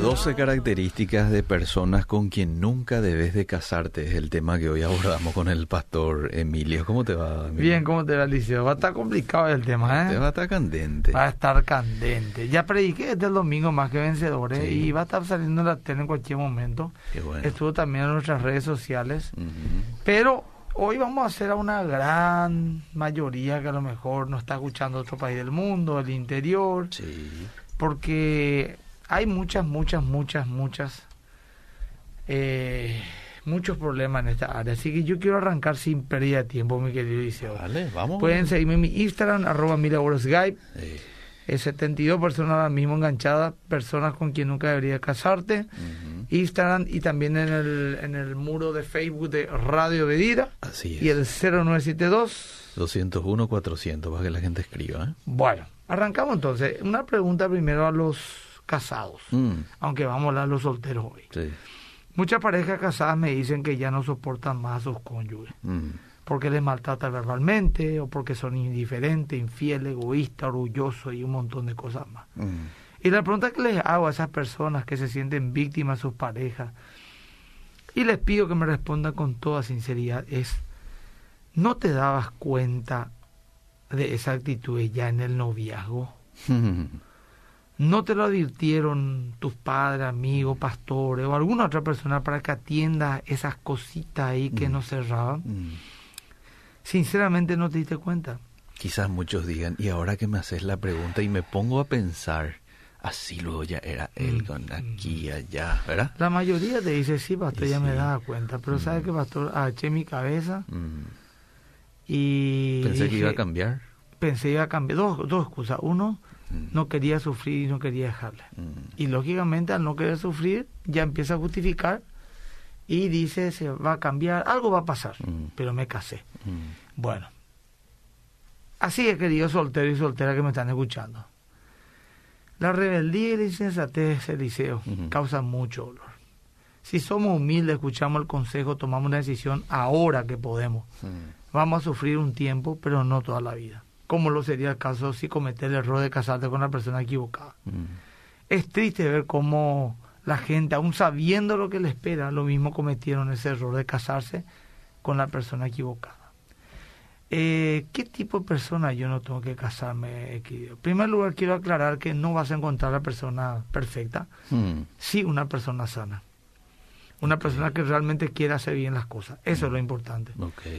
12 características de personas con quien nunca debes de casarte es el tema que hoy abordamos con el pastor Emilio. ¿Cómo te va, Emilio? Bien, ¿cómo te va, Liceo? Va a estar complicado el tema, ¿eh? Te va a estar candente. Va a estar candente. Ya prediqué desde el domingo más que vencedores Sí. y va a estar saliendo en la tele en cualquier momento. Qué bueno. Estuvo también en nuestras redes sociales. Pero hoy vamos a hacer a una gran mayoría que a lo mejor no está escuchando otro país del mundo, el interior, Sí. porque hay muchas, muchas, muchas, muchas, eh, muchos problemas en esta área. Así que yo quiero arrancar sin pérdida de tiempo, mi querido Liceo. Vale, vamos. Pueden seguirme en mi Instagram, arroba Skype. Sí. Es 72 personas ahora mismo enganchadas, personas con quien nunca debería casarte. Instagram y también en el, en el muro de Facebook de Radio Bedira. Así es. Y el 0972. 201 400 para que la gente escriba. ¿eh? Bueno, arrancamos entonces. Una pregunta primero a los casados, Mm, aunque vamos a hablar de los solteros hoy. sí. Muchas parejas casadas me dicen que ya no soportan más a sus cónyuges, Mm, porque les maltrata verbalmente o porque son indiferentes, infieles, egoístas, orgullosos y un montón de cosas más. mm. Y la pregunta que les hago a esas personas que se sienten víctimas de sus parejas, y les pido que me respondan con toda sinceridad, es, ¿no te dabas cuenta de esa actitud ya en el noviazgo? ¿No te lo advirtieron tus padres, amigos, pastores o alguna otra persona para que atiendas esas cositas ahí que Mm. no cerraban? Mm. Sinceramente no te diste cuenta. Quizás muchos digan, y ahora que me haces la pregunta y me pongo a pensar, así luego ya era él Mm, con aquí y allá, ¿verdad? La mayoría te dice, sí, pastor, Y ya me sí. daba cuenta, pero Mm. ¿sabe qué, pastor? Agaché mi cabeza y... Pensé que iba a cambiar. Pensé que iba a cambiar. Dos, dos excusas. Uno. No quería sufrir y no quería dejarle. Mm. Y lógicamente al no querer sufrir, ya empieza a justificar y dice, se va a cambiar, algo va a pasar, Mm. pero me casé. Mm. Bueno, así es, querido soltero y soltera que me están escuchando. La rebeldía y la insensatez, Eliseo, Ujú. causan mucho dolor. Si somos humildes, escuchamos el consejo, tomamos una decisión ahora que podemos. Mm. Vamos a sufrir un tiempo, pero no toda la vida. Como lo sería el caso si cometer el error de casarte con la persona equivocada. Mm. Es triste ver cómo la gente, aún sabiendo lo que le espera, lo mismo cometieron ese error de casarse con la persona equivocada. Eh, ¿Qué tipo de persona yo no tengo que casarme? En primer lugar, quiero aclarar que no vas a encontrar la persona perfecta, Mm. sí una persona sana. Una persona que realmente quiera hacer bien las cosas. Eso es lo importante.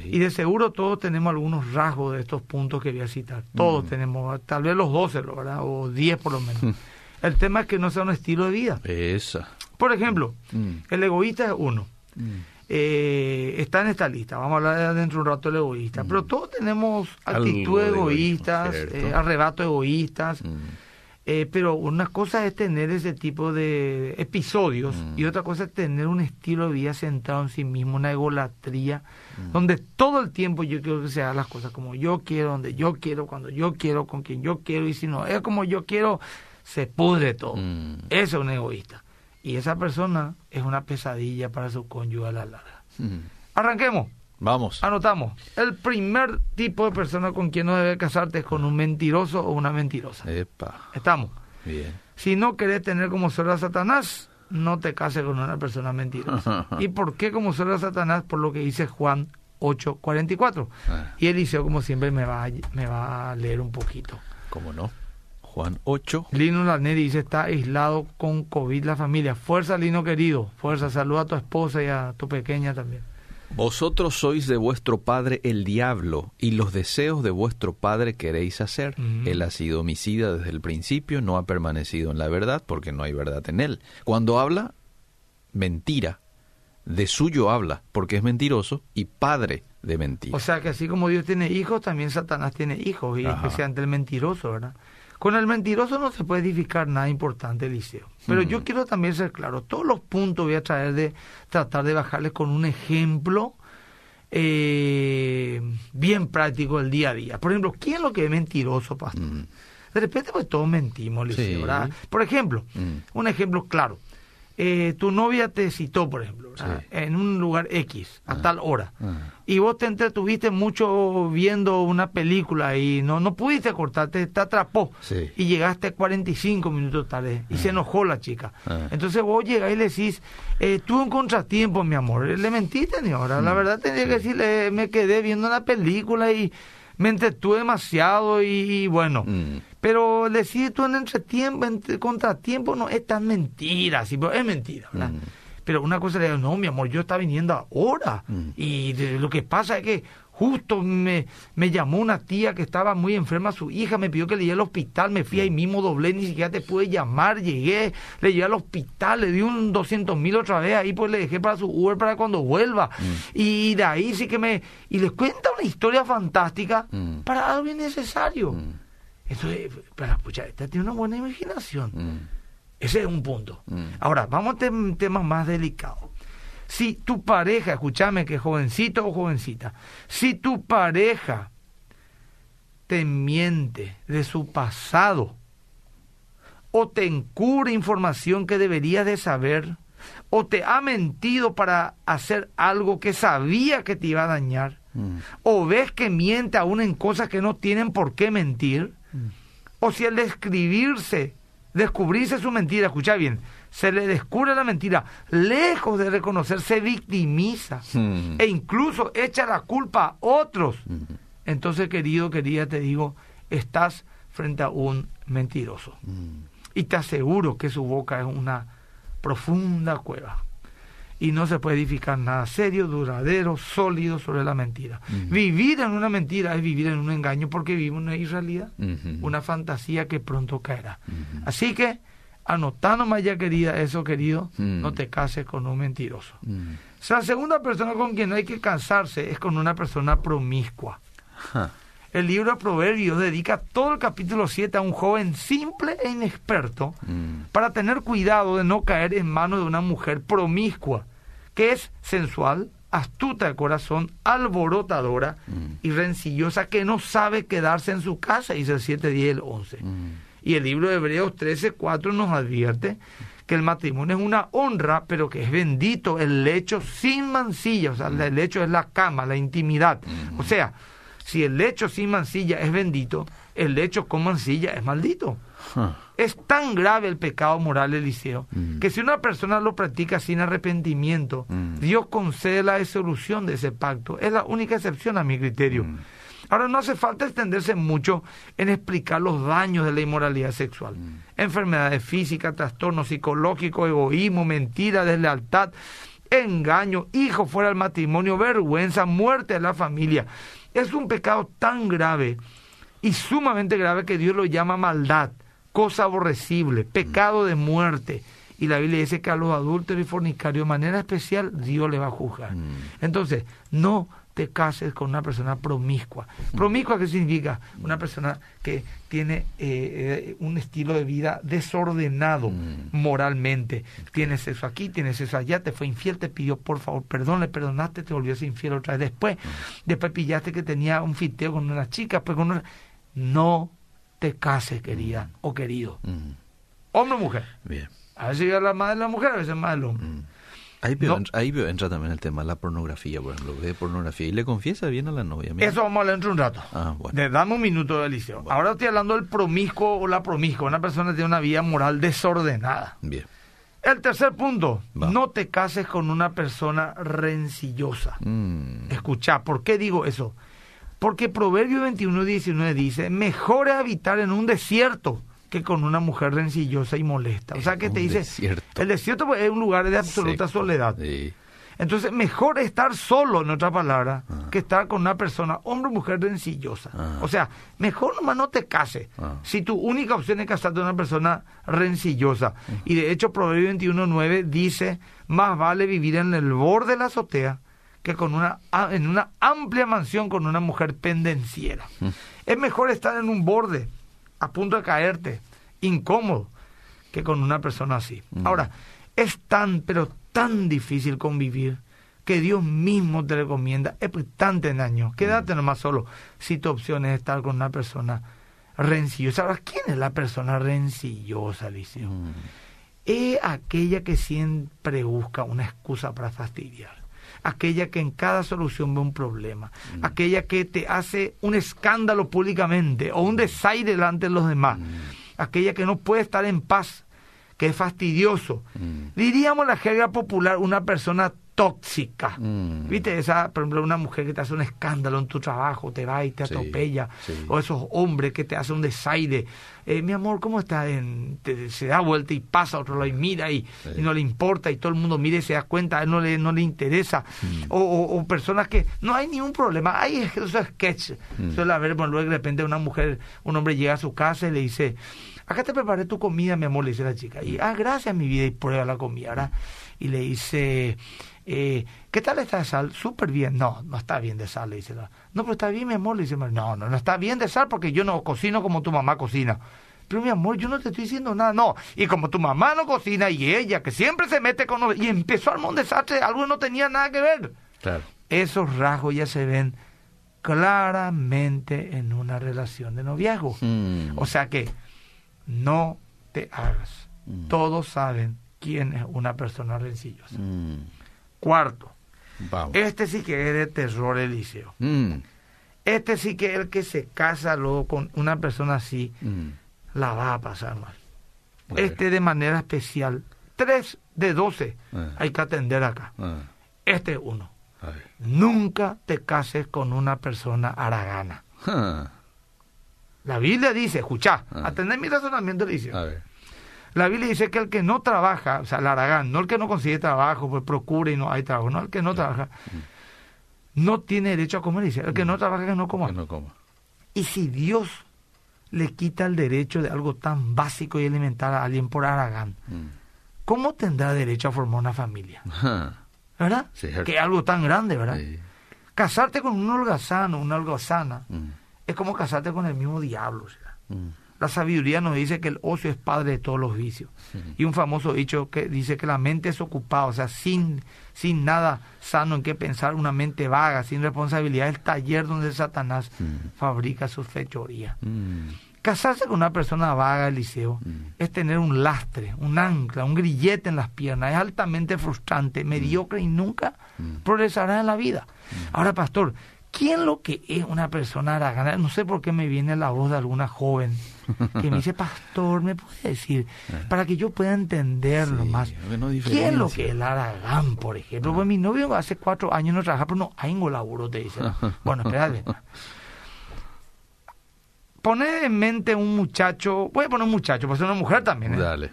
Y de seguro todos tenemos algunos rasgos de estos puntos que voy a citar. Todos Mm. tenemos, tal vez los 12, ¿verdad? O 10 por lo menos. El tema es que no sea un estilo de vida. Esa. Por ejemplo, Mm. el egoísta es uno. Mm. Eh, está en esta lista. Vamos a hablar dentro de un rato del egoísta. Pero todos tenemos actitudes egoístas, eh, arrebatos egoístas. Mm. Eh, pero una cosa es tener ese tipo de episodios Mm. y otra cosa es tener un estilo de vida centrado en sí mismo, una egolatría, Mm. donde todo el tiempo yo quiero que se hagan las cosas como yo quiero, donde yo quiero, cuando yo quiero, con quien yo quiero, y si no es como yo quiero, se pudre todo. Mm. Eso es un egoísta. Y esa persona es una pesadilla para su cónyuge a la larga. Mm. Arranquemos. Vamos. Anotamos. El primer tipo de persona con quien no debe casarte es con un mentiroso o una mentirosa. Epa. Estamos. Bien. Si no querés tener como suegra a Satanás, no te cases con una persona mentirosa. ¿Y por qué como suegra a Satanás? Por lo que dice Juan 8:44. Ah, Y Eliseo, como siempre, me va, a, me va a leer un poquito. ¿Cómo no? Juan 8. Lino Laneri dice, está aislado con COVID la familia. Fuerza, Lino querido. Fuerza, saluda a tu esposa y a tu pequeña también. Vosotros sois de vuestro padre el diablo, y los deseos de vuestro padre queréis hacer. Él ha sido homicida desde el principio, no ha permanecido en la verdad, porque no hay verdad en él. Cuando habla, mentira. De suyo habla, porque es mentiroso, y padre de mentira. O sea que así como Dios tiene hijos, también Satanás tiene hijos, y Ajá. especialmente el mentiroso, ¿verdad? Con el mentiroso no se puede edificar nada importante, Eliseo. Pero Mm. yo quiero también ser claro, todos los puntos voy a traer de tratar de bajarles con un ejemplo eh, bien práctico del día a día. Por ejemplo, ¿quién es lo que es mentiroso, pastor? Mm, De repente, pues todos mentimos, Eliseo, Sí. ¿verdad? Por ejemplo, mm, un ejemplo claro. Eh, tu novia te citó, por ejemplo, en un lugar X, a tal hora, y vos te entretuviste mucho viendo una película y no, no pudiste cortarte, te atrapó, Sí. y llegaste 45 minutos tarde, y se enojó la chica. Ah. Entonces vos llegás y le decís, eh, tuve un contratiempo, mi amor, le mentiste, ni ahora, la verdad tendría que decirle, me quedé viendo una película y me entretuve demasiado y, y bueno... Mm. Pero decir tú en entretiempo, en contratiempo, no es tan mentira, sí, pero es mentira, ¿verdad? Mm. Pero una cosa le digo, no, mi amor, yo estaba viniendo ahora. Mm. Y lo que pasa es que justo me, me llamó una tía que estaba muy enferma, su hija me pidió que le lleve al hospital, me fui ahí mismo, doblé, ni siquiera te pude llamar, llegué, le llevé al hospital, le di un 200 mil otra vez, ahí pues le dejé para su Uber para cuando vuelva. Y de ahí sí que me... Y les cuenta una historia fantástica Mm. para algo innecesario. Mm. Eso es, pero pucha, esta tiene una buena imaginación. Mm. Ese es un punto. Mm. Ahora, vamos a tem- temas más delicados. Si tu pareja, escúchame que jovencito o jovencita, si tu pareja te miente de su pasado o te encubre información que deberías de saber o te ha mentido para hacer algo que sabía que te iba a dañar Mm. o ves que miente aún en cosas que no tienen por qué mentir, o si al describirse, descubrirse su mentira, escucha bien, se le descubre la mentira, lejos de reconocer, se victimiza Mm. e incluso echa la culpa a otros. Mm. Entonces, querido, querida, te digo, estás frente a un mentiroso. Mm. Y te aseguro que su boca es una profunda cueva. Y no se puede edificar nada serio, duradero, sólido sobre la mentira. Vivir en una mentira es vivir en un engaño porque vivimos una irrealidad, una fantasía que pronto caerá. Así que, anotando más ya querida, eso querido, Mm. no te cases con un mentiroso. Mm. O sea, la segunda persona con quien hay que casarse es con una persona promiscua. El libro de Proverbios dedica todo el capítulo 7 a un joven simple e inexperto Mm. para tener cuidado de no caer en manos de una mujer promiscua, que es sensual, astuta de corazón, alborotadora Mm. y rencillosa, que no sabe quedarse en su casa, dice el 7, 10 y el 11. Mm. Y el libro de Hebreos 13, 4 nos advierte que el matrimonio es una honra, pero que es bendito el lecho sin mancilla. O sea, el lecho es la cama, la intimidad. O sea, si el lecho sin mancilla es bendito, el lecho con mancilla es maldito. Es tan grave el pecado moral, Eliseo, Mm. que si una persona lo practica sin arrepentimiento, Mm. Dios concede la disolución de ese pacto. Es la única excepción a mi criterio. Mm. Ahora, no hace falta extenderse mucho en explicar los daños de la inmoralidad sexual. Enfermedades físicas, trastornos psicológicos, egoísmo, mentira, deslealtad, engaño, hijo fuera del matrimonio, vergüenza, muerte de la familia. Es un pecado tan grave y sumamente grave que Dios lo llama maldad, cosa aborrecible, pecado de muerte. Y la Biblia dice que a los adúlteros y fornicarios de manera especial Dios le va a juzgar. Mm. Entonces, no te cases con una persona promiscua. ¿Promiscua qué significa? Una persona que tiene eh, eh, un estilo de vida desordenado Mm. moralmente. Tiene sexo aquí, tiene sexo allá, te fue infiel, te pidió por favor perdón, le perdonaste, te volvió a ser infiel otra vez. Después, después pillaste que tenía un fiteo con una chica, pues con una... No te cases, querida o querido. Mm. Hombre o mujer. Bien. A veces llega la madre de la mujer, a veces más del hombre. Ahí, veo, No. ahí veo- entra también el tema de la pornografía, por ejemplo, ve pornografía y le confiesa bien a la novia. mira. Eso vamos a hablar dentro de un rato. Ah, bueno. Le damos un minuto de liceo. Ahora estoy hablando del promiscuo o la promiscua, una persona que tiene una vida moral desordenada. Bien. El tercer punto, Va. no te cases con una persona rencillosa. Mm. Escucha, ¿por qué digo eso? Porque Proverbio 21, 19 dice, mejor es habitar en un desierto que con una mujer rencillosa y molesta. O sea, que te dice, desierto. el desierto es un lugar de absoluta Seco. soledad. Sí. Entonces, mejor estar solo, en otra palabra, Ah. que estar con una persona, hombre o mujer rencillosa. Ah. O sea, mejor nomás no te cases. Ah. Si tu única opción es casarte con una persona rencillosa. Y de hecho, Proverbio 21.9 dice, más vale vivir en el borde de la azotea que con una, en una amplia mansión con una mujer pendenciera. Mm. Es mejor estar en un borde, a punto de caerte, incómodo, que con una persona así. Mm. Ahora, es tan, pero tan difícil convivir que Dios mismo te recomienda, es tan daño, quédate nomás solo si tu opción es estar con una persona rencillosa. Ahora, ¿quién es la persona rencillosa, Liceo? Mm. es aquella que siempre busca una excusa para fastidiar aquella que en cada solución ve un problema, mm. aquella que te hace un escándalo públicamente o un desaire delante de los demás, mm. aquella que no puede estar en paz, que es fastidioso. Mm. Diríamos la jerga popular, una persona tóxica. Mm. ¿Viste? Esa, por ejemplo, una mujer que te hace un escándalo en tu trabajo, te va y te atropella. O esos hombres que te hacen un desaire. Eh, mi amor, ¿cómo está? En, se da vuelta y pasa a otro lado y mira y, no le importa y todo el mundo mira y se da cuenta, a él no le, no le interesa. Mm. O, personas que no hay ningún problema. Hay esos sketches. Mm. Suele haber, bueno, luego de repente una mujer, un hombre llega a su casa y le dice, acá te preparé tu comida, mi amor, le dice la chica. Y, ah, gracias, mi vida, y prueba la comida. ¿verdad? Y le dice eh, ¿qué tal está de sal? Súper bien. No, no está bien de sal, le dice. No, pero está bien, mi amor, le dice. No, no, no está bien de sal porque yo no cocino como tu mamá cocina. Pero mi amor, yo no te estoy diciendo nada, no. Y como tu mamá no cocina y ella, que siempre se mete con... Y empezó a armar un desastre, algo no tenía nada que ver. Claro. Esos rasgos ya se ven claramente en una relación de noviazgo. Mm. O sea que no te hagas. Mm. Todos saben quién es una persona rencillosa. Mm. Cuarto, este sí que es de terror Eliseo. Mm. Este sí que es el que se casa luego con una persona así, mm. la va a pasar mal. Este de manera especial, tres de doce eh. hay que atender acá. Eh. Este es uno. Nunca te cases con una persona aragana. La Biblia dice, escucha, ah. atender mi razonamiento, dice. La Biblia dice que el que no trabaja, o sea, el aragán, no el que no consigue trabajo, pues procura y no hay trabajo, no el que no trabaja, no tiene derecho a comer, dice, el que no trabaja que no coma. Que no coma. Y si Dios le quita el derecho de algo tan básico y elemental a alguien por aragán, mm. ¿cómo tendrá derecho a formar una familia? ¿Verdad? que es algo tan grande, ¿verdad? Casarte con un holgazano, una holgazana, mm. es como casarte con el mismo diablo. O sea. Mm. La sabiduría nos dice que el ocio es padre de todos los vicios. Y un famoso dicho que dice que la mente es ocupada, o sea, sin, sin nada sano en qué pensar, una mente vaga, sin responsabilidad, el taller donde Satanás fabrica sus fechorías. Casarse con una persona vaga, Eliseo, es tener un lastre, un ancla, un grillete en las piernas. Es altamente frustrante, mediocre y nunca progresará en la vida. Ahora, pastor, ¿quién lo que es una persona aragana? No sé por qué me viene la voz de alguna joven que me dice, pastor, ¿me puede decir? Eh. Para que yo pueda entenderlo más. ¿Qué es lo que es el Aragán, por ejemplo? Pues mi novio hace cuatro años no trabaja, pero no hay un laburo, te dice. bueno, espérate. Poner en mente un muchacho, voy a poner un muchacho, pues una mujer también. ¿eh? Dale.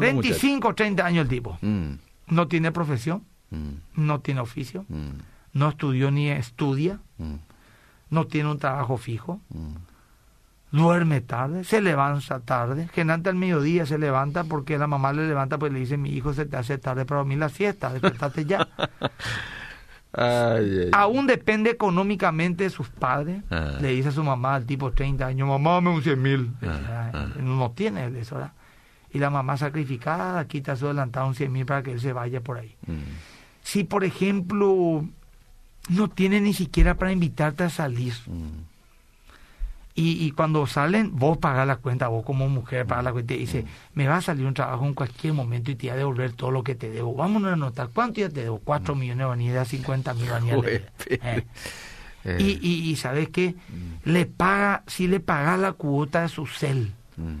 25 o 30 años el tipo. Mm. No tiene profesión, mm. no tiene oficio, mm. no estudió ni estudia, no tiene un trabajo fijo duerme tarde, se levanta tarde, generalmente al mediodía se levanta porque la mamá le levanta pues le dice mi hijo se te hace tarde para dormir la siesta, despertate ya. Aún depende económicamente de sus padres. Ah. Le dice a su mamá, al tipo 30 años, mamá, me un 100 mil. Ah, ah. No tiene eso, ¿verdad? Y la mamá sacrificada quita su adelantado un 100 mil para que él se vaya por ahí. Mm. Si, por ejemplo, no tiene ni siquiera para invitarte a salir. Mm. Y, cuando salen, vos pagas la cuenta, vos como mujer pagas la cuenta y dice, me va a salir un trabajo en cualquier momento y te voy a devolver todo lo que te debo. Vamos a anotar, ¿cuánto ya te debo? Cuatro mm. millones de vanidad, cincuenta mil vanidades. Eh. Eh. Y, y, ¿sabes qué? Mm. Le paga, si le pagas la cuota de su cel mm.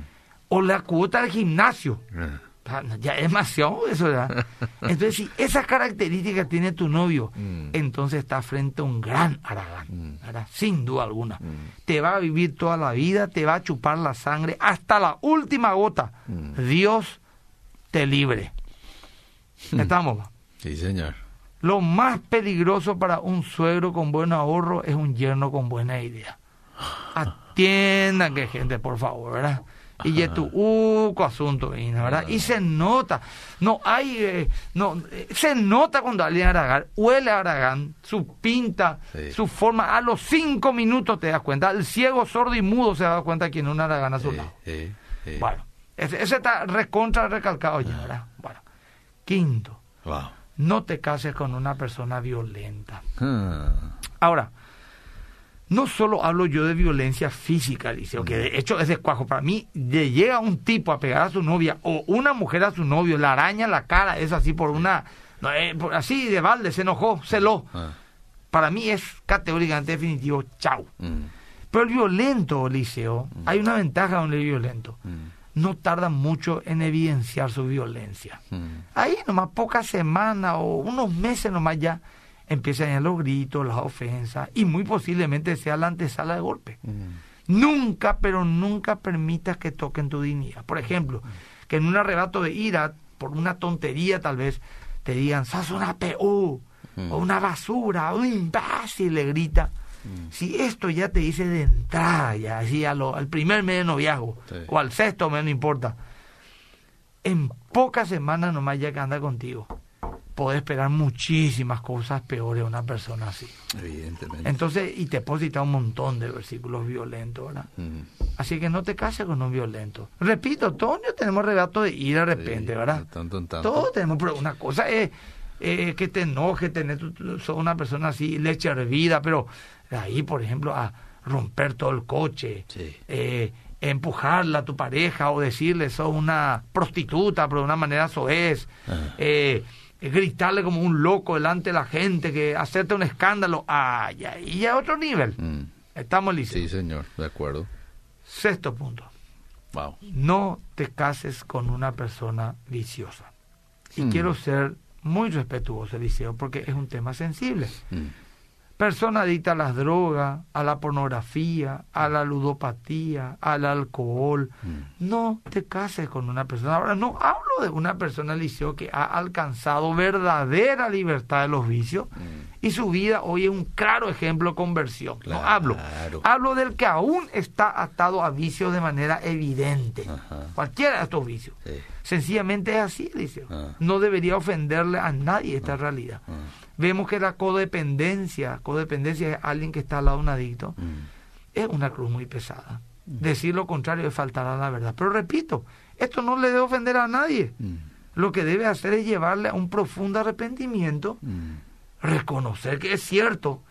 o la cuota del gimnasio. Eh ya es demasiado eso, ¿verdad? Entonces, si esa característica tiene tu novio, mm. entonces está frente a un gran Aragán, mm. ¿verdad? Sin duda alguna. Mm. Te va a vivir toda la vida, te va a chupar la sangre hasta la última gota. Dios te libre. ¿Estamos? Sí, señor. Lo más peligroso para un suegro con buen ahorro es un yerno con buena idea. Atiendan que gente, por favor, ¿verdad? Y es tu uco asunto, ¿verdad? Y se nota, no hay, eh, no, eh, se nota cuando alguien Aragán, huele a Aragán, su pinta, su forma, a los cinco minutos te das cuenta, el ciego, sordo y mudo se da cuenta que no un Aragán a su lado. Bueno, ese, está recontra recalcado ya, ¿verdad? Bueno, quinto, no te cases con una persona violenta. Ah. Ahora, no solo hablo yo de violencia física, Liceo, que de hecho es descuajo. Para mí, de llega un tipo a pegar a su novia o una mujer a su novio, la araña la cara, es así por una. No, eh, por- así de balde, se enojó, celó. Ah, Para mí es categóricamente definitivo, chau. mm, Pero el violento, Liceo, hay una ventaja con el violento. mm, No tarda mucho en evidenciar su violencia. mm. Ahí nomás pocas semanas o unos meses nomás ya empiezan ya los gritos, las ofensas y muy posiblemente sea la antesala de golpe. Nunca, pero nunca permitas que toquen tu dignidad. Por ejemplo, que en un arrebato de ira, por una tontería tal vez, te digan, sos una PU, o una basura, un imbécil, le grita. Si esto ya te dice de entrada, ya así a lo- al primer mes de noviazgo, Sí. o al sexto mes, no importa, en pocas semanas nomás ya que anda contigo, podés esperar muchísimas cosas peores de una persona así. Evidentemente. Entonces, y te puedo citar un montón de versículos violentos, ¿verdad? Mm. Así que no te cases con un violento. Repito, todos tenemos regato de ira de repente, Sí, ¿verdad? tanto tanto. Todos tenemos, pero una cosa es eh, que te enoje, tener, sos una persona así, leche hervida, pero de ahí, por ejemplo, a romper todo el coche, Sí. eh, empujarla a tu pareja o decirle sos una prostituta, pero de una manera soez, Ah. eh, eh, gritarle como un loco delante de la gente, que hacerte un escándalo, ah, ya, y ya otro nivel. Mm. Estamos listos. Sí, señor, de acuerdo. Sexto punto. Wow. No te cases con una persona viciosa. Y Hmm. quiero ser muy respetuoso, Eliseo, porque es un tema sensible. Mm. Persona adicta a las drogas, a la pornografía, a la ludopatía, al alcohol. Mm. No te cases con una persona. Ahora, no hablo de una persona, Eliseo, que ha alcanzado verdadera libertad de los vicios Mm. y su vida hoy es un claro ejemplo de conversión. Claro. No hablo. Hablo del que aún está atado a vicios de manera evidente. Ajá. Cualquiera de estos vicios. Sí. Sencillamente es así, Eliseo. Ah. No debería ofenderle a nadie esta realidad. Ah. Vemos que la codependencia, codependencia es alguien que está al lado de un adicto, Mm. es una cruz muy pesada. Decir lo contrario es faltar a la verdad. Pero repito, esto no le debe ofender a nadie. Mm. Lo que debe hacer es llevarle a un profundo arrepentimiento, Mm. reconocer que es cierto,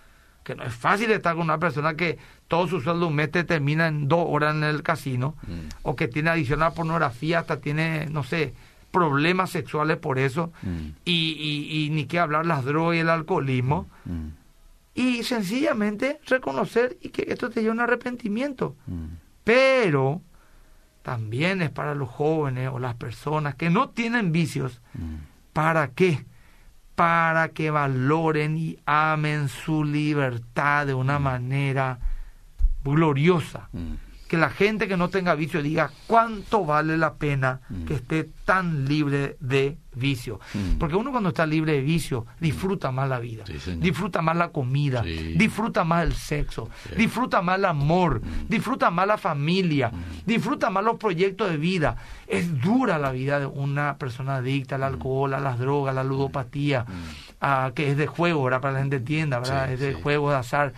que no es fácil estar con una persona que todo su sueldo un mes te termina en dos horas en el casino, Mm. o que tiene adicción a pornografía, hasta tiene, no sé, problemas sexuales por eso, Mm. y, y- y ni qué hablar las drogas y el alcoholismo, Mm. y sencillamente reconocer y que esto te lleva a un arrepentimiento. Mm. Pero también es para los jóvenes o las personas que no tienen vicios. ¿para qué? Para que valoren y amen su libertad de una manera gloriosa. Que la gente que no tenga vicio diga cuánto vale la pena Mm. que esté tan libre de vicio. Mm. Porque uno cuando está libre de vicio disfruta más la vida, Sí, disfruta más la comida, Sí. disfruta más el sexo, Sí. disfruta más el amor, Mm. disfruta más la familia, disfruta más los proyectos de vida. Es dura la vida de una persona adicta al alcohol, a las drogas, a la ludopatía, a- que es de juego, ¿verdad? Para la gente entienda, ¿verdad? Es de juego, de azar.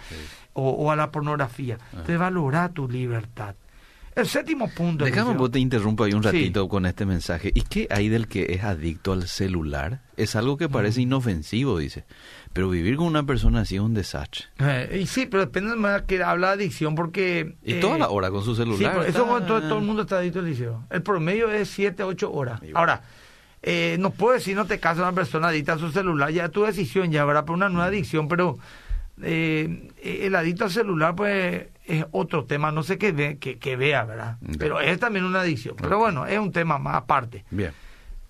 O, o a la pornografía. Entonces valora tu libertad. El séptimo punto. Déjame, vos te interrumpo ahí un Sí. ratito con este mensaje. ¿Y qué hay del que es adicto al celular? Es algo que Mm. parece inofensivo, dice. Pero vivir con una persona así es un desastre. Eh, y sí, pero depende manera que habla de adicción porque... Y eh, toda la hora con su Sí, celular. pero eso todo, todo el mundo está adicto al liceo. El promedio es 7, 8 horas. Ahora, eh, no puedo decir no te casas una persona adicta a su celular, ya es tu decisión, ya habrá por una nueva adicción, pero eh, el adicto al celular pues es otro tema, no sé qué, ve, que, que vea, ¿verdad? Pero es también una adicción. Pero bueno, es un tema más aparte. Bien.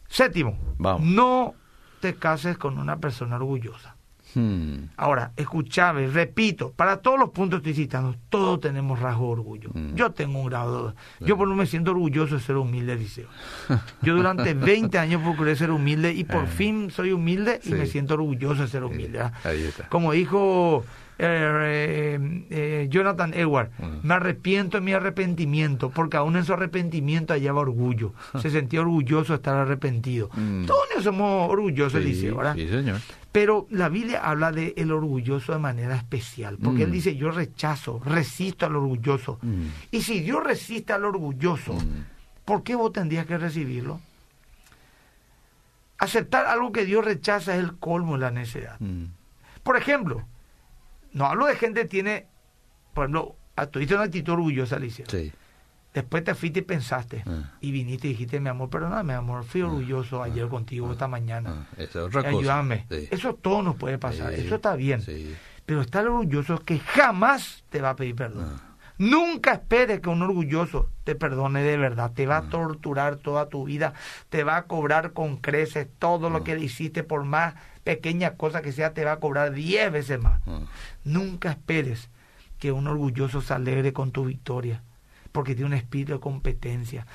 Séptimo, Vamos. no te cases con una persona orgullosa. Hmm. Ahora, escuchame, repito, para todos los puntos que estoy citando, todos tenemos rasgo de orgullo. Mm. Yo tengo un grado de... Yo por lo menos me siento orgulloso de ser humilde, Liceo. Yo durante 20 años procuré ser humilde y por Ah. fin soy humilde y Sí. me siento orgulloso de ser humilde. ¿verdad? Ahí está. Como dijo eh, eh, eh, Jonathan Edward, Mm. me arrepiento de mi arrepentimiento, porque aún en su arrepentimiento hallaba orgullo. Se sentía orgulloso de estar arrepentido. Mm. Todos somos orgullosos, Sí, Liceo, ¿verdad? sí, señor. Pero la Biblia habla de el orgulloso de manera especial, porque Mm. él dice, yo rechazo, resisto al orgulloso. Mm. Y si Dios resiste al orgulloso, Mm. ¿por qué vos tendrías que recibirlo? Aceptar algo que Dios rechaza es el colmo de la necedad. Mm. Por ejemplo, no hablo de gente que tiene por ejemplo, tuviste una actitud orgullosa, Alicia. Sí. Después te fuiste y pensaste. Ah. Y viniste y dijiste, mi amor, perdóname, mi amor, fui orgulloso ayer contigo esta mañana. Ah, esa es otra cosa. Ayúdame. Sí. Eso todo nos puede pasar. Sí. Eso está bien. Sí. Pero está el orgulloso que jamás te va a pedir perdón. Ah. Nunca esperes que un orgulloso te perdone de verdad. Te va Ah. a torturar toda tu vida. Te va a cobrar con creces todo Ah. lo que le hiciste, por más pequeña cosa que sea, te va a cobrar diez veces más. Ah. Nunca esperes que un orgulloso se alegre con tu victoria, porque tiene un espíritu de competencia.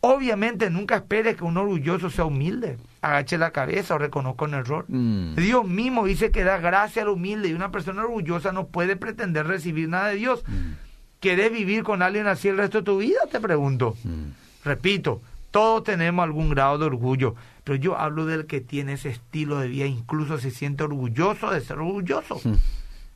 Obviamente nunca esperes que un orgulloso sea humilde, agache la cabeza o reconozca un error. Mm. Dios mismo dice que da gracia al humilde y una persona orgullosa no puede pretender recibir nada de Dios. Mm. ¿Querés vivir con alguien así el resto de tu vida? Te pregunto. Mm. Repito, todos tenemos algún grado de orgullo, pero yo hablo del que tiene ese estilo de vida, incluso se siente orgulloso de ser orgulloso. Mm.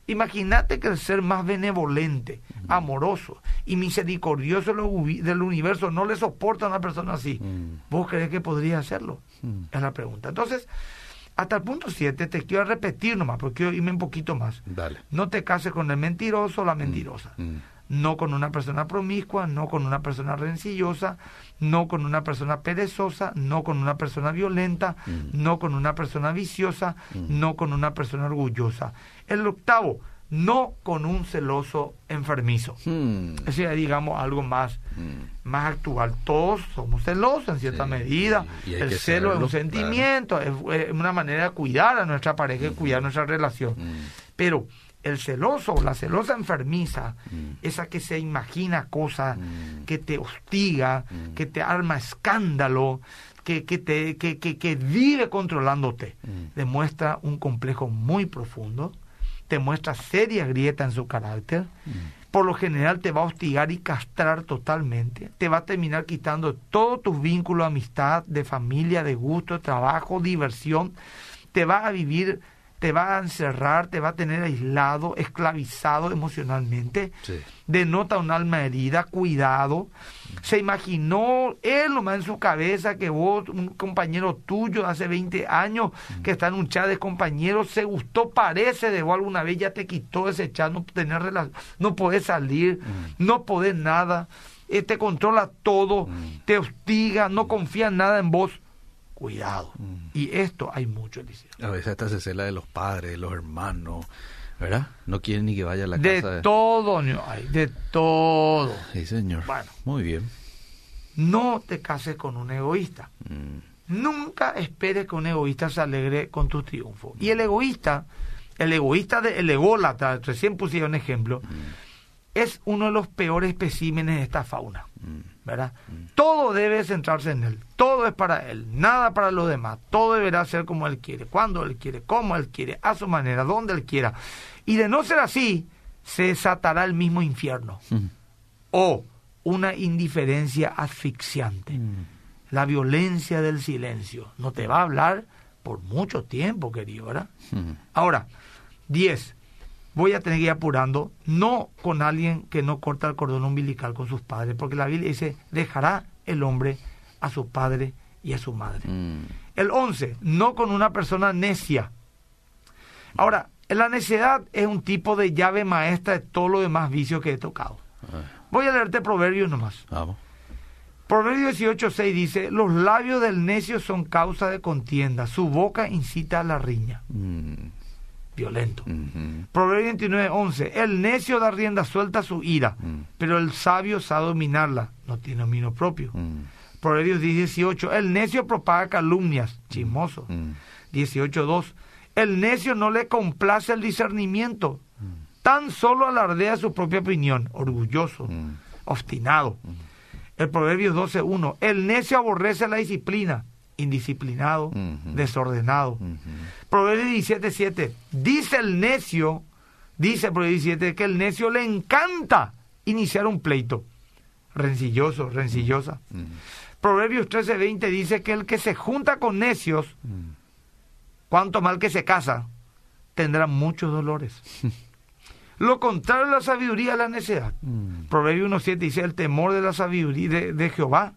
Imagínate que el ser más benevolente, amoroso y misericordioso del uni- del universo no le soporta a una persona así. Mm. ¿Vos crees que podría hacerlo? Mm. Es la pregunta. Entonces, hasta el punto 7 te quiero repetir nomás, porque quiero irme un poquito más. Dale. No te cases con el mentiroso o la mentirosa. No con una persona promiscua, no con una persona rencillosa, no con una persona perezosa, no con una persona violenta, Mm. no con una persona viciosa, Mm. no con una persona orgullosa. El octavo, no con un celoso enfermizo. Mm. Eso ya digamos algo más, Mm. más actual. Todos somos celosos en cierta Sí, medida. y- y hay el celo es un sentimiento, es, es una manera de cuidar a nuestra pareja y cuidar nuestra relación. Mm. Pero el celoso o la celosa enfermiza, Mm. esa que se imagina cosas, Mm. que te hostiga, Mm. que te arma escándalo, que, que, te, que, que, que vive controlándote, demuestra un complejo muy profundo, te muestra seria grieta en su carácter, por lo general te va a hostigar y castrar totalmente, te va a terminar quitando todos tus vínculos amistad, de familia, de gusto, de trabajo, diversión, te va a vivir, te va a encerrar, te va a tener aislado, esclavizado emocionalmente, Sí. denota un alma herida, cuidado. Se imaginó él nomás en su cabeza que vos, un compañero tuyo de hace 20 años, que está en un chat de compañeros, se gustó, parece de vos alguna vez, ya te quitó ese chat, no, tener no podés salir, Mm. no podés nada, eh, te controla todo, Mm. te hostiga, no confía en nada en vos. Cuidado. Mm. Y esto hay mucho, Eliseo. A veces hasta se cela de los padres, de los hermanos, ¿verdad? No quieren ni que vaya a la De casa. todo, no hay, de todo. Sí, señor. Bueno. Muy bien. No te cases con un egoísta. Mm. Nunca esperes que un egoísta se alegre con tu triunfo. Y el egoísta, el egoísta, de, el ególatra, recién pusieron un ejemplo, es uno de los peores especímenes de esta fauna. Mm. Todo debe centrarse en él, todo es para él, nada para los demás, todo deberá ser como él quiere, cuando él quiere, como él quiere, a su manera, donde él quiera. Y de no ser así, se desatará el mismo infierno Mm. o una indiferencia asfixiante, Mm. la violencia del silencio. No te va a hablar por mucho tiempo, querido, ¿verdad? Mm. Ahora, 10. Voy a tener que ir apurando, no con alguien que no corta el cordón umbilical con sus padres, porque la Biblia dice, dejará el hombre a su padre y a su madre. Mm. El 11, no con una persona necia. Ahora, la necedad es un tipo de llave maestra de todos los demás vicios que he tocado. Ah, Voy a leerte Proverbios nomás. Vamos. Proverbios 18.6 dice, los labios del necio son causa de contienda, su boca incita a la riña. Mm. Violento. Mhm. Proverbios 29.11, el necio da rienda suelta a su ira, Mm. pero el sabio sabe dominarla, no tiene dominio propio. Mm. Proverbios 10.18, el necio propaga calumnias, chismoso. Mm. 18.2, el necio no le complace el discernimiento, tan solo alardea su propia opinión, orgulloso, obstinado. El Proverbios 12.1, el necio aborrece la disciplina, indisciplinado, desordenado. Mhm. Proverbios 17.7, dice el necio, dice Proverbios 17, que el necio le encanta iniciar un pleito, rencilloso, rencillosa. Proverbios 13.20 dice que el que se junta con necios, cuanto mal que se casa, tendrá muchos dolores. Lo contrario de la sabiduría es la necedad. Mm. Proverbio 1.7 dice, el temor de la sabiduría de, de Jehová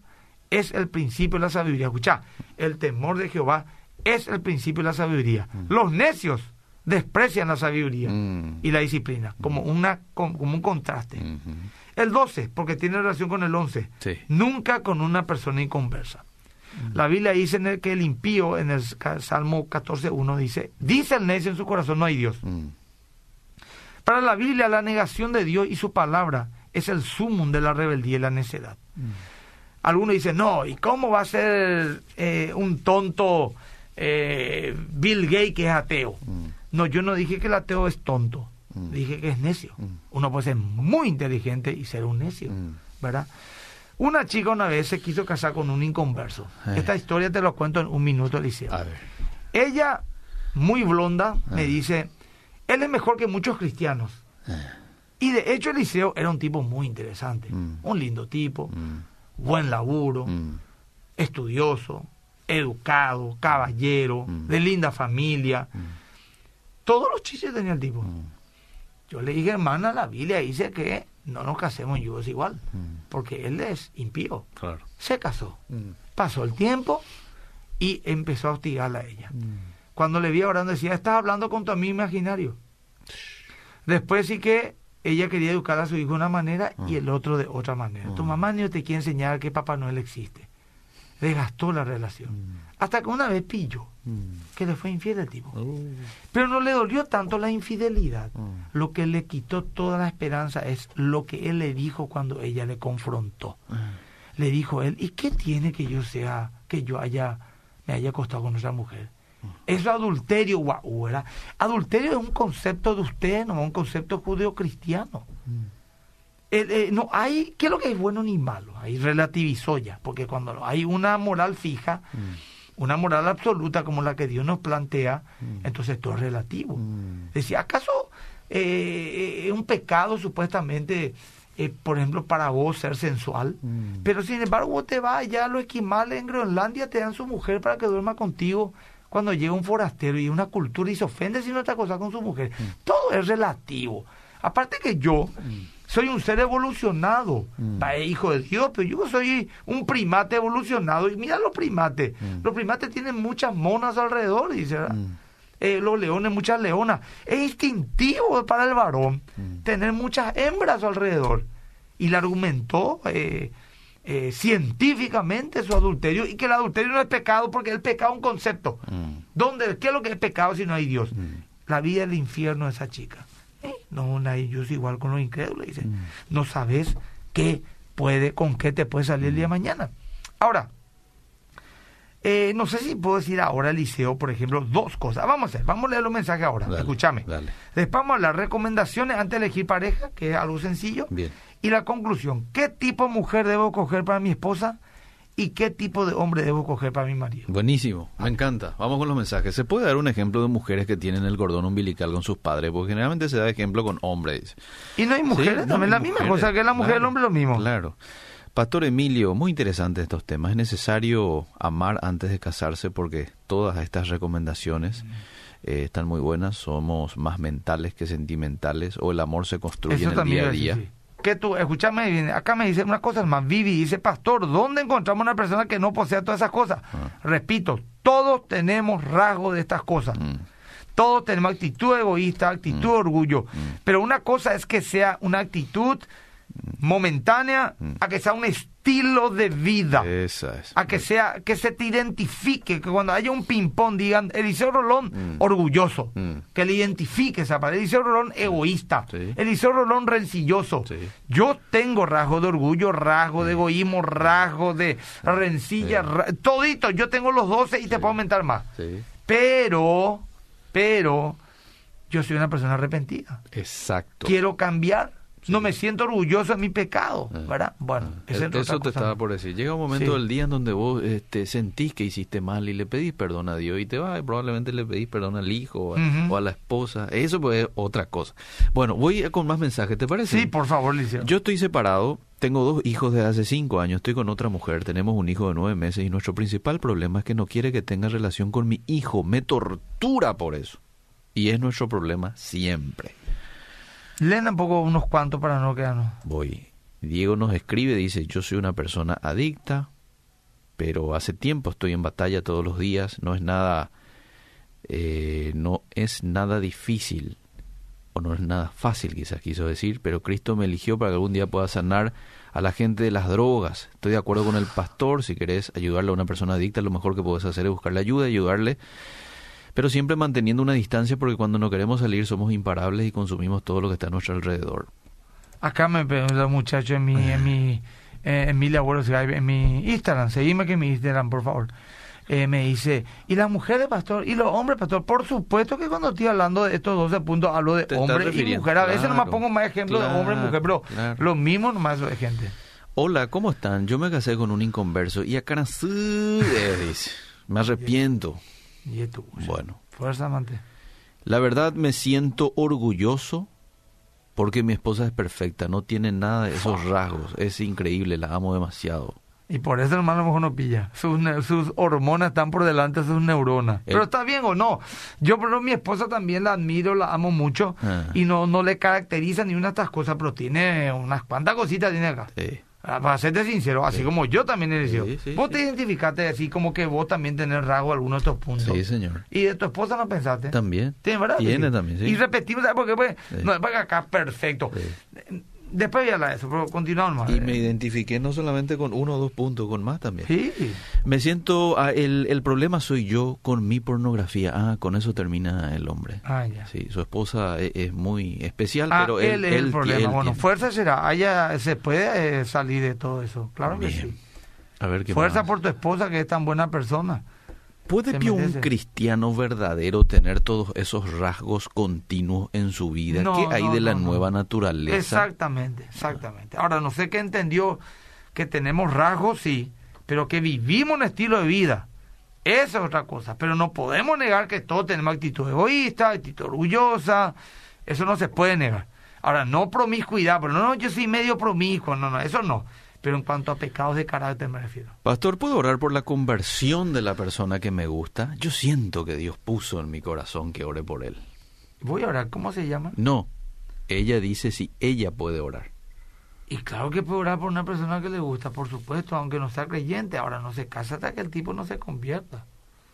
es el principio de la sabiduría. Escucha, el temor de Jehová es el principio de la sabiduría. Los necios desprecian la sabiduría Mm. y la disciplina, como, una, como un contraste. El 12, porque tiene relación con el 11, Sí. nunca con una persona inconversa. La Biblia dice en el que el impío, en el Salmo 14.1, dice, dice el necio en su corazón, no hay Dios. Mm. Para la Biblia, la negación de Dios y su palabra es el sumum de la rebeldía y la necedad. Algunos dicen, no, ¿y cómo va a ser eh, un tonto eh, Bill Gates que es ateo? Mm. No, yo no dije que el ateo es tonto, Mm. dije que es necio. Mm. Uno puede ser muy inteligente y ser un necio. ¿verdad? Una chica una vez se quiso casar con un inconverso. Eh. Esta historia te lo cuento en un minuto, Eliseo. A ver. Ella, muy blonda, me dice, él es mejor que muchos cristianos. Y de hecho Eliseo era un tipo muy interesante, Mm. un lindo tipo, Mm. Buen laburo, Mm. estudioso, educado, caballero, Mm. de linda familia. Todos los chistes tenía el tipo. Mm. Yo le dije, hermana, la Biblia dice que no nos casemos en yugos igual, Mm. porque él es impío. Claro. Se casó. Mm. Pasó el tiempo y empezó a hostigarla a ella. Mm. Cuando le vi orando decía, estás hablando con tu amigo imaginario. Después sí que ella quería educar a su hijo de una manera y Ah. el otro de otra manera. Tu Ah. mamá ni te quiere enseñar que Papá Noel existe. Desgastó la relación. Mm. Hasta que una vez pilló Mm. que le fue infiel el tipo. Oh. Pero no le dolió tanto la infidelidad. Mm. Lo que le quitó toda la esperanza es lo que él le dijo cuando ella le confrontó. Ah. Le dijo él, ¿y qué tiene que yo sea, que yo haya, me haya acostado con otra mujer? Eso es adulterio, guau, ¿verdad? Adulterio es un concepto de usted, no un concepto judeo-cristiano. Mm. El, eh, no hay, ¿qué es lo que es bueno ni malo? Ahí relativizó ya, porque cuando hay una moral fija, Mm. una moral absoluta como la que Dios nos plantea, Mm. entonces todo es relativo. Decía, ¿acaso eh, es un pecado supuestamente, eh, por ejemplo, para vos ser sensual? Pero sin embargo, vos te vas allá, los esquimales en Groenlandia te dan su mujer para que duerma contigo cuando llega un forastero y una cultura y se ofende si no está cosa con su mujer. Todo es relativo. Aparte que yo soy un ser evolucionado, Mm. Pa- hijo de Dios, pero yo soy un primate evolucionado. Y mira los primates. Mm. Los primates tienen muchas monas alrededor, dice. ¿verdad? Mm. eh, los leones, muchas leonas. Es instintivo para el varón Mm. tener muchas hembras alrededor. Y le argumentó eh, eh, científicamente su adulterio y que el adulterio no es pecado porque el pecado es un concepto. Mm. ¿Dónde, ¿Qué es lo que es pecado si no hay Dios? Mm. La vida del infierno de esa chica. Eh, No, Nay, yo soy igual con los incrédulos. Dice, Mm. no sabes qué puede, con qué te puede salir el día de mañana. Ahora, eh, no sé si puedo decir ahora, Eliseo, por ejemplo, dos cosas. Vamos a hacer, vamos a leer los mensajes ahora. Dale, Escúchame. dale. Después vamos a las recomendaciones antes de elegir pareja, que es algo sencillo. Bien. Y la conclusión, ¿qué tipo de mujer debo coger para mi esposa? ¿Y qué tipo de hombre debo coger para mi marido? Buenísimo, me encanta. Vamos con los mensajes. ¿Se puede dar un ejemplo de mujeres que tienen el cordón umbilical con sus padres? Porque generalmente se da ejemplo con hombres. Y no hay mujeres, Sí, también la misma cosa que la mujer y el claro, hombre lo mismo. Claro. Pastor Emilio, muy interesante estos temas. Es necesario amar antes de casarse porque todas estas recomendaciones eh, están muy buenas. Somos más mentales que sentimentales o el amor se construye en el día a día. sí. Que tú, escúchame bien, acá me dice una cosa más, Vivi, dice, pastor, ¿dónde encontramos una persona que no posea todas esas cosas? Ah. Repito, todos tenemos rasgos de estas cosas. Mm, Todos tenemos actitud egoísta, actitud de orgullo. Pero una cosa es que sea una actitud momentánea Mm. a que sea un estilo de vida. Esa es. A que sea, que se te identifique, que cuando haya un ping-pong digan Eliseo Rolón, Mm. orgulloso. Mm. Que le identifique esa palabra. Eliseo Rolón, egoísta. Sí. Eliseo Rolón, rencilloso. Sí. Yo tengo rasgos de orgullo, rasgos de egoísmo, rasgos de rencilla, Sí. ra- todito. Yo tengo los 12 y te puedo aumentar más. Pero, pero, yo soy una persona arrepentida. Exacto. Quiero cambiar. No me siento orgulloso de mi pecado, Ah, ¿verdad? Bueno, ah. esa es Eso te estaba por decir. Llega un momento Sí. del día en donde vos este, sentís que hiciste mal y le pedís perdón a Dios y te vas y probablemente le pedís perdón al hijo o a, Ujú. o a la esposa. Eso pues es otra cosa. Bueno, voy con más mensajes, ¿te parece? Sí, por favor, Liceo. Yo estoy separado, tengo dos hijos de hace cinco años, estoy con otra mujer, tenemos un hijo de nueve meses y nuestro principal problema es que no quiere que tenga relación con mi hijo, me tortura por eso. Y es nuestro problema siempre. Leen un poco unos cuantos para no quedarnos. Voy. Diego nos escribe, dice, yo soy una persona adicta, pero hace tiempo estoy en batalla todos los días, no es nada Eh, no es nada difícil, o no es nada fácil quizás quiso decir, pero Cristo me eligió para que algún día pueda sanar a la gente de las drogas. Estoy de acuerdo con el pastor, si querés ayudarle a una persona adicta, lo mejor que puedes hacer es buscarle ayuda, ayudarle, pero siempre manteniendo una distancia porque cuando no queremos salir somos imparables y consumimos todo lo que está a nuestro alrededor. Acá me pregunta un muchacho en mi, en mi, eh, en mi labor, en mi Instagram, seguime que mi Instagram, por favor. Eh, me dice, ¿y las mujeres, pastor? ¿Y los hombres, pastor? Por supuesto que cuando estoy hablando de estos 12 puntos, hablo de hombre y mujer. A veces nomás pongo más ejemplos de hombre y mujer, pero lo mismo nomás de gente. Hola, ¿cómo están? Yo me casé con un inconverso y acá dice, me arrepiento. Y tú, bueno. Fuerza, amante. La verdad me siento orgulloso porque mi esposa es perfecta, no tiene nada de esos rasgos, es increíble, la amo demasiado. Y por eso hermano a lo mejor no pilla. Sus, sus hormonas están por delante de sus neuronas. Pero está bien o no. Yo, pero mi esposa también la admiro, la amo mucho. Ah. Y no, no le caracteriza ni una de estas cosas, pero tiene unas cuantas cositas tiene acá. Sí. Ah, para serte sincero, así como yo también he dicho. vos te identificaste así como que vos también tenés rasgo algunos de estos puntos. Sí, señor. ¿Y de tu esposa no pensaste? También. ¿Tiene, verdad? Tiene también, sí. Y repetimos, ¿sabes por qué? Pues, no, es acá perfecto. Después ya la eso, pero continuamos. Y me identifiqué no solamente con uno o dos puntos, con más también. Sí. Me siento, ah, el, el problema soy yo con mi pornografía. Ah, con eso termina el hombre. Ah, ya. Sí, su esposa e, es, muy especial, ah, pero él, es el problema. bueno, fuerza será. Ella se puede eh, salir de todo eso. Claro que sí. A ver qué Fuerza por tu esposa, que es tan buena persona. ¿Puede un cristiano verdadero tener todos esos rasgos continuos en su vida? ¿Qué hay de la nueva naturaleza? Exactamente, exactamente. Ahora, no sé qué entendió que tenemos rasgos, sí, pero que vivimos un estilo de vida. Esa es otra cosa. Pero no podemos negar que todos tenemos actitud egoísta, actitud orgullosa. Eso no se puede negar. Ahora, no promiscuidad, pero no, no, yo soy medio promiscuo, no, no, eso no pero en cuanto a pecados de carácter me refiero. Pastor, ¿puedo orar por la conversión de la persona que me gusta? Yo siento que Dios puso en mi corazón que ore por él. Voy a orar, ¿cómo se llama? No, ella dice si ella puede orar. Y claro que puede orar por una persona que le gusta, por supuesto, aunque no sea creyente. Ahora no se casa hasta que el tipo no se convierta.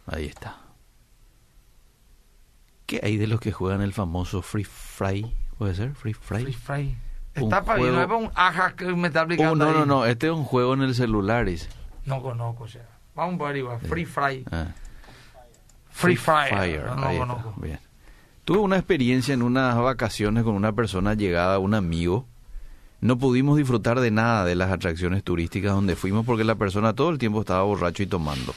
Ahí está. ¿Qué hay de los que juegan el famoso Free Fry? ¿Puede ser? Free Fry. Free Fry. Está para juego... un aja que me está aplicando. Oh, no, no, no, este es un juego en el celular. No conozco, o sea. Vamos a igual. Free Fire. Ah. Free, Fire. No, conozco. Bien. Tuve una experiencia en unas vacaciones con una persona llegada, un amigo. No pudimos disfrutar de nada de las atracciones turísticas donde fuimos porque la persona todo el tiempo estaba borracho y tomando.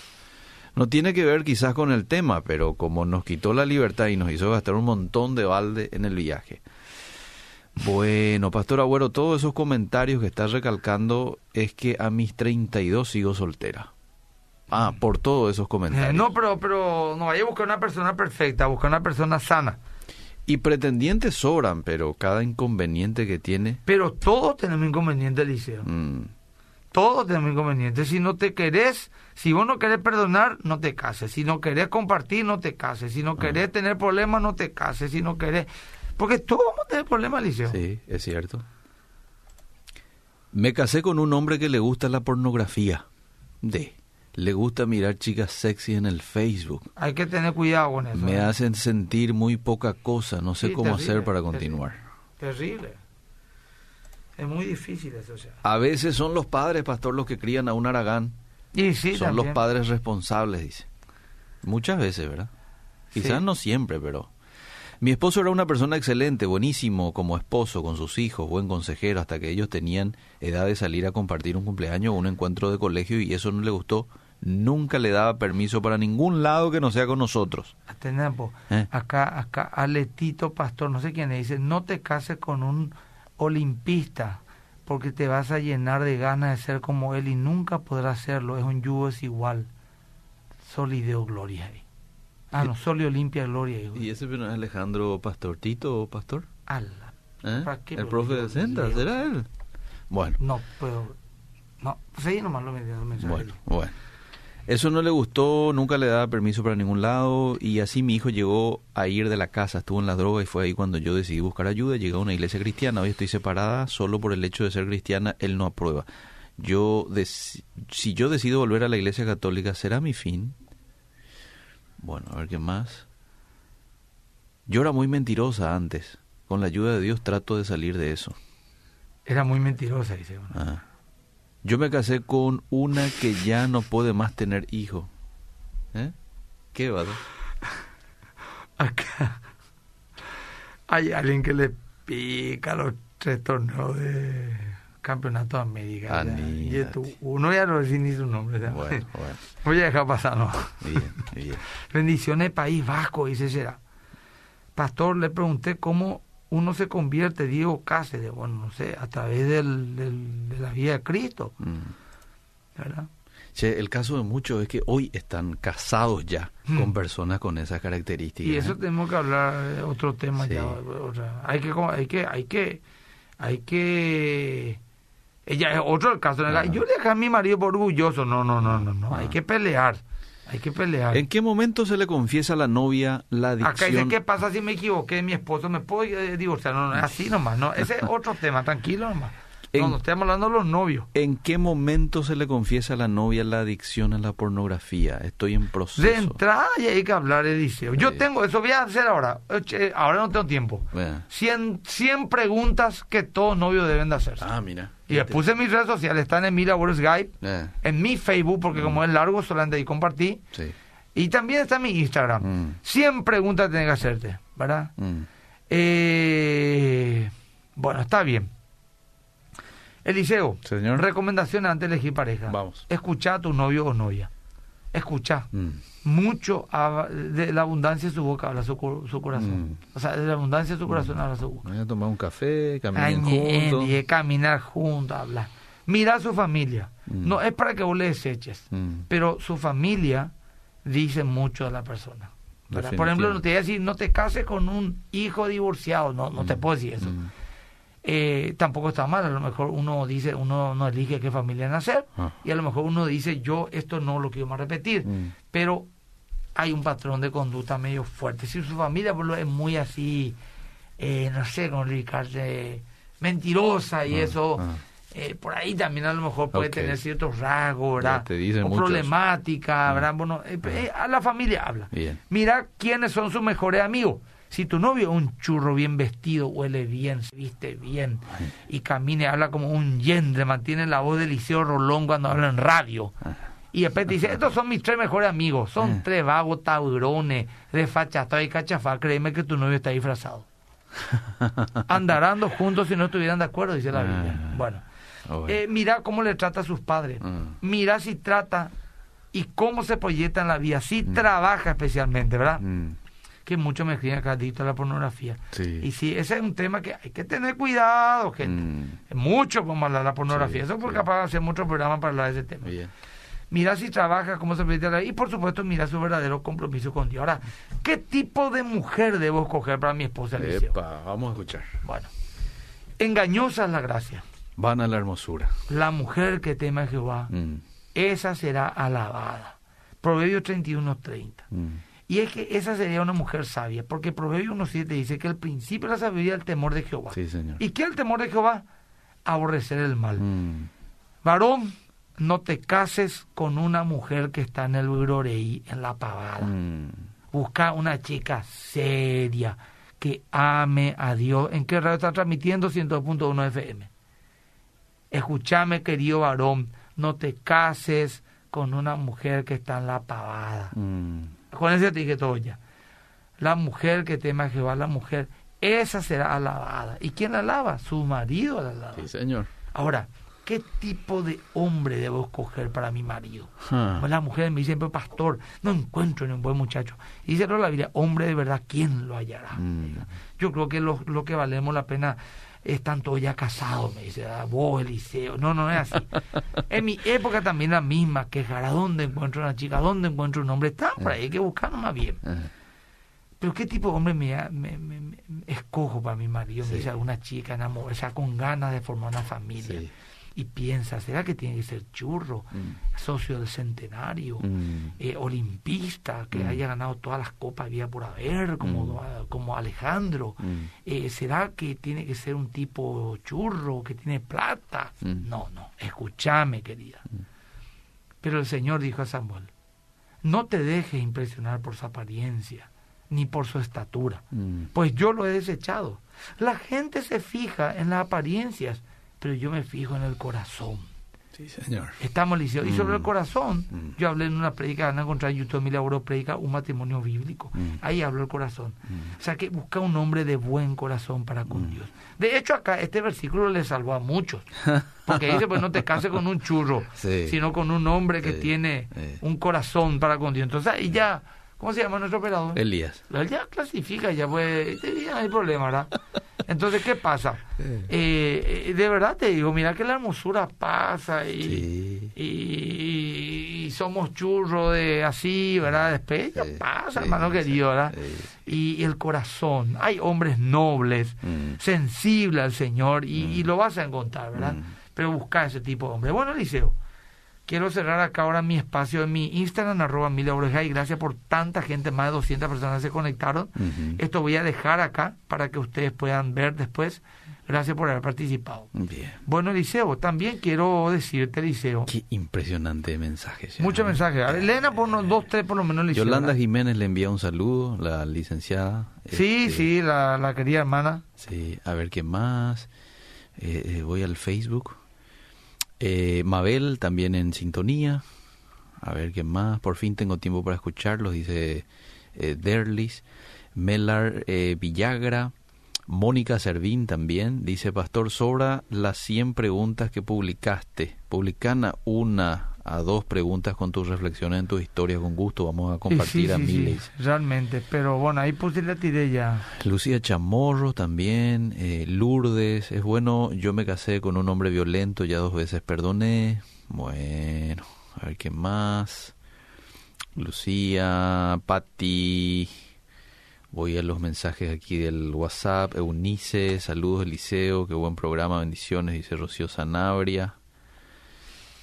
No tiene que ver quizás con el tema, pero como nos quitó la libertad y nos hizo gastar un montón de balde en el viaje. Bueno, Pastor Agüero, todos esos comentarios que estás recalcando es que a mis 32 sigo soltera. Ah, por todos esos comentarios. no, pero, pero no vaya a buscar una persona perfecta, buscar una persona sana. Y pretendientes sobran, pero cada inconveniente que tiene. Pero todos tenemos inconvenientes, Liceo. Mm. Todos tenemos inconvenientes. Si no te querés, si vos no querés perdonar, no te cases. Si no querés compartir, no te cases. Si no ah. querés tener problemas, no te cases. Si no querés. Porque todos vamos a tener problemas, Liceo. Sí, es cierto. Me casé con un hombre que le gusta la pornografía. De. Le gusta mirar chicas sexy en el Facebook. Hay que tener cuidado con eso. Me ¿eh? hacen sentir muy poca cosa. No sé cómo hacer para continuar. Terrible. Es muy difícil eso. A veces son los padres, pastor, los que crían a un aragán. Y sí, son los padres responsables, dice. Muchas veces, ¿verdad? Quizás no siempre, pero mi esposo era una persona excelente, buenísimo como esposo con sus hijos, buen consejero, hasta que ellos tenían edad de salir a compartir un cumpleaños o un encuentro de colegio y eso no le gustó. Nunca le daba permiso para ningún lado que no sea con nosotros. ¿Eh? Acá, acá, Aletito Pastor, no sé quién le dice, no te cases con un olimpista porque te vas a llenar de ganas de ser como él y nunca podrás serlo. Es un yugo es igual. Solideo gloria. Ah, no, Sol y Olimpia Gloria. ¿Y ese no es Alejandro Pastor Tito o Pastor? Ala. ¿Eh? ¿El profe de Senda? ¿Será él? Bueno. No, pero... No, sí, nomás lo mensaje. Bueno, bueno. Eso no le gustó, nunca le daba permiso para ningún lado y así mi hijo llegó a ir de la casa, estuvo en la droga y fue ahí cuando yo decidí buscar ayuda, llegué a una iglesia cristiana, hoy estoy separada solo por el hecho de ser cristiana, él no aprueba. Yo, si yo decido volver a la iglesia católica, ¿será mi fin? Bueno, a ver qué más. Yo era muy mentirosa antes. Con la ayuda de Dios trato de salir de eso. Era muy mentirosa, dice uno. Ah. Yo me casé con una que ya no puede más tener hijo. ¿Eh? ¿Qué va? Acá hay alguien que le pica los tres torneos de Campeonato de América. Aníbal. Y tú- uno ya no dice ni su nombre. ya. Bueno, bueno. Voy a dejar pasar, no. Bien, bien. Bendiciones, País Vasco, dice será. Pastor, le pregunté cómo uno se convierte, Diego Cáceres, bueno, no sé, a través del, del- de la vida de Cristo, Mm. ¿verdad? Che, el caso de muchos es que hoy están casados ya Mm. con personas con esas características. Y eso ¿eh? tenemos que hablar de otro tema Sí. ya. hay que, hay que, hay que, hay que. Ella es otro el caso. Yo le dejé a mi marido por orgulloso. No, no, no, no, no. Hay que pelear. Hay que pelear. ¿En qué momento se le confiesa a la novia la Acá dice, adicción? ¿qué pasa si me equivoqué? Mi esposo me puedo eh, divorciar. No, no, es así nomás. No, ese es otro tema. Tranquilo nomás. En- no estamos hablando de los novios. ¿En qué momento se le confiesa a la novia la adicción a la pornografía? Estoy en proceso. De entrada ya hay que hablar, Eliseo. Yo Sí. tengo, eso voy a hacer ahora. Ahora no tengo tiempo. Vea. 100, 100 preguntas que todos novios deben de hacer. Ah, mira. Y les puse en mis redes sociales, están en Mira World Skype, Eh, en mi Facebook, Mm. porque como es largo, solamente ahí compartí. sí. Y también está en mi Instagram. Mm. 100 preguntas tienes que hacerte, ¿verdad? Mm. Eh, bueno, está bien. Eliseo, Señor. recomendación antes de elegir pareja. Vamos. Escucha a tu novio o novia. Escucha. Mm. Mucho de la abundancia de su boca habla su, corazón. Mm. O sea, de la abundancia de su corazón habla su boca. Voy a tomar un café, caminen Añe, juntos. caminar juntos, hablar. Mira a su familia. Mm. No es para que vos le deseches, Mm. pero su familia dice mucho de la persona. Por ejemplo, no te voy a decir, no te cases con un hijo divorciado, no, no te Mm. puedo decir eso. Mm. Eh, tampoco está mal, a lo mejor uno dice, uno no elige qué familia nacer, Ah. y a lo mejor uno dice, yo esto no lo quiero más repetir, Mm. pero hay un patrón de conducta medio fuerte. Si su familia por lo es muy así, eh, no sé cómo explicarse, mentirosa y Ah, eso, ah. eh, por ahí también a lo mejor puede tener ciertos rasgos, o muchos. problemática. ¿verdad? Bueno, eh, eh, a la familia habla. Bien. Mira quiénes son sus mejores amigos. Si tu novio es un churro bien vestido, huele bien, se viste bien y camina y habla como un yendre, mantiene la voz de Liceo Rolón cuando habla en radio. Y después te dice, estos son mis tres mejores amigos, son Ah. tres vagos taurones, desfachatados y cachafá, créeme que tu novio está disfrazado. Andarán juntos si no estuvieran de acuerdo, dice la Biblia. Ah. Bueno, Oh, eh, mira cómo le trata a sus padres. Mm. Mira si trata y cómo se proyecta en la vida, si trabaja especialmente, ¿verdad? Que muchos me escriben acá adicto a la pornografía. Sí. Y sí, ese es un tema que hay que tener cuidado, gente. Mm. Mucho como hablar de la pornografía. Sí, Eso porque sí. capaz de hacer muchos programas para hablar de ese tema. Bien. Mira si trabaja, cómo se la vida. Y por supuesto, mira su verdadero compromiso con Dios. Ahora, ¿qué tipo de mujer debo escoger para mi esposa? Epa, vamos a escuchar. Bueno, engañosa es la gracia. Van a la hermosura. La mujer que teme a Jehová, Mm. esa será alabada. Proverbios 31.30. Mm. Y es que esa sería una mujer sabia, porque Proverbios 1.7 dice que el principio de la sabiduría es el temor de Jehová. Sí, señor. ¿Y qué es el temor de Jehová? Aborrecer el mal. Mm. Varón, no te cases con una mujer que está en el groreí, en la pavada. Mm. Busca una chica seria, que ame a Dios. ¿En qué radio está transmitiendo? 102.1 FM. Escúchame, querido varón, no te cases con una mujer que está en la pavada. Mm. Con eso te dije todo ya. La mujer que teme a Jehová, la mujer, esa será alabada. ¿Y quién la alaba? Su marido la alaba. Sí, señor. Ahora, ¿qué tipo de hombre debo escoger para mi marido? Ah. Pues las mujeres me dicen, pero pastor, no encuentro ni un buen muchacho. Y dice la Biblia, hombre de verdad, ¿quién lo hallará? Mm. Yo creo que lo, lo que valemos la pena están todos ya casados, me dice, ah, vos, Eliseo. No, no es así. en mi época también la misma quejar, ¿a dónde encuentro una chica? ¿A dónde encuentro un hombre? Están por ahí, hay que buscar más bien. Pero ¿qué tipo de hombre me, me, me- me- escojo para mi marido? Me Sí. dice alguna chica enamorada, o sea, con ganas de formar una familia. Sí. Y piensa, ¿será que tiene que ser churro, Mm. socio del centenario, Mm. eh, olimpista, que Mm. haya ganado todas las copas había por haber, como, Mm. como Alejandro? Eh, ¿Será que tiene que ser un tipo churro, que tiene plata? No, no, escúchame, querida. Pero el Señor dijo a Samuel, no te dejes impresionar por su apariencia, ni por su estatura, pues yo lo he desechado. La gente se fija en las apariencias, pero yo me fijo en el corazón. Sí, señor. Estamos lisiados. Y sobre el Mm. corazón, Mm. yo hablé en una predica, van a encontrar en YouTube, mi laboro predica un matrimonio bíblico. Mm. Ahí hablo el corazón. Mm. O sea que busca un hombre de buen corazón para con Mm. Dios. De hecho, acá este versículo le salvó a muchos. Porque dice, pues no te cases con un churro, Sí. sino con un hombre que Sí. tiene Sí. un corazón para con Dios. Entonces ahí ya, ¿cómo se llama nuestro operador? Elías. Ya clasifica, ya pues, ya hay problema, ¿verdad? Entonces, ¿qué pasa? Eh, eh, de verdad te digo, mira que la hermosura pasa y, Sí. y, y somos churros de así, ¿verdad? Después ya Sí, pasa, sí, hermano querido, ¿verdad? sí. Y el corazón, hay hombres nobles, Mm. sensibles al Señor y, Mm. y lo vas a encontrar, ¿verdad? Mm. Pero busca ese tipo de hombre. Bueno, Eliseo, quiero cerrar acá ahora mi espacio en mi Instagram, arroba Mila Oreja, y gracias por tanta gente, más de 200 personas se conectaron. Esto voy a dejar acá para que ustedes puedan ver después. Gracias por haber participado. Bien. Bueno, Eliseo, también quiero decirte, Eliseo, Qué impresionante mensaje. señor. muchos mensajes. A ver, Elena, ponnos dos, tres por lo menos, Eliseo. Yolanda. Jiménez le envía un saludo, la licenciada. Sí, Este, sí, la, la querida hermana. Sí, a ver qué más. Eh, eh, voy al Facebook. Eh, Mabel también en sintonía. A ver qué más. Por fin tengo tiempo para escucharlos, dice eh, Derlis. Melar eh, Villagra. Mónica Servín también. Dice Pastor, sobra las 100 preguntas que publicaste. Publican una a dos preguntas con tus reflexiones en tus historias. Con gusto vamos a compartir Sí, sí, a sí, miles. realmente. Pero bueno, ahí puse la tiré ya. Lucía Chamorro también, eh, Lourdes, es bueno, yo me casé con un hombre violento, ya dos veces perdoné. Bueno, a ver qué más. Lucía, Patti, voy a los mensajes aquí del WhatsApp. Eunice, saludos Eliseo, qué buen programa, bendiciones, dice Rocío Sanabria.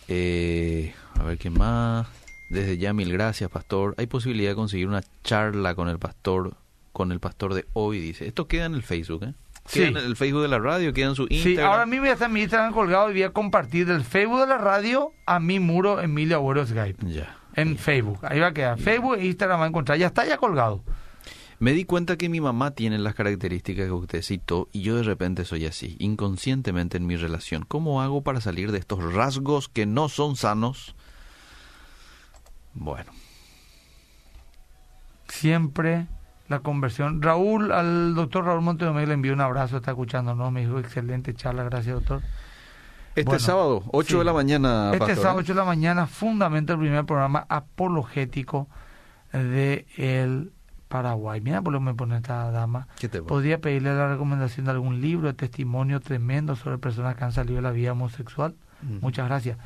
Eh, a ver qué más. Desde ya mil gracias, pastor. Hay posibilidad de conseguir una charla con el pastor, con el pastor de hoy, dice. Esto queda en el Facebook, ¿eh? Sí. Queda en el Facebook de la radio, queda en su Sí, Instagram. ahora mismo ya está mi Instagram colgado y voy a compartir del Facebook de la radio a mi muro Emilio Agüero Skype. Ya. En Facebook. Ahí va a quedar. Facebook e Instagram va a encontrar. Ya está ya colgado. Me di cuenta que mi mamá tiene las características que usted citó y yo de repente soy así, inconscientemente en mi relación. ¿Cómo hago para salir de estos rasgos que no son sanos? Bueno, Siempre la conversión. Raúl, al doctor Raúl Montedomé le envío un abrazo, está escuchándonos, me dijo excelente charla, gracias doctor. este Bueno, sábado, 8 sí. de la mañana, Este pastor, sábado ¿eh? 8 de la mañana, fundamenta el primer programa apologético de el Paraguay. Mira por lo que me pone esta dama. ¿Podría pedirle la recomendación de algún libro de testimonio tremendo sobre personas que han salido de la vida homosexual? Mm. Muchas gracias.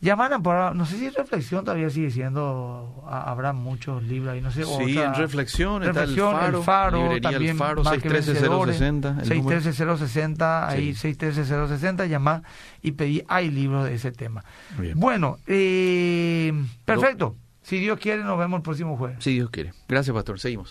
Llamaran para, no sé si reflexión todavía sigue siendo, ha- habrá muchos libros ahí, no sé. Sí, otra- en reflexión, Reflexión, está el el Faro, Faro, librería también El Faro, Más que 613-060. el número. 613-060, ahí Sí. 613-060, llamá y pedí, hay libros de ese tema. Bien. Bueno, eh, perfecto. Si Dios quiere, nos vemos el próximo jueves. Si Dios quiere. Gracias, pastor. Seguimos.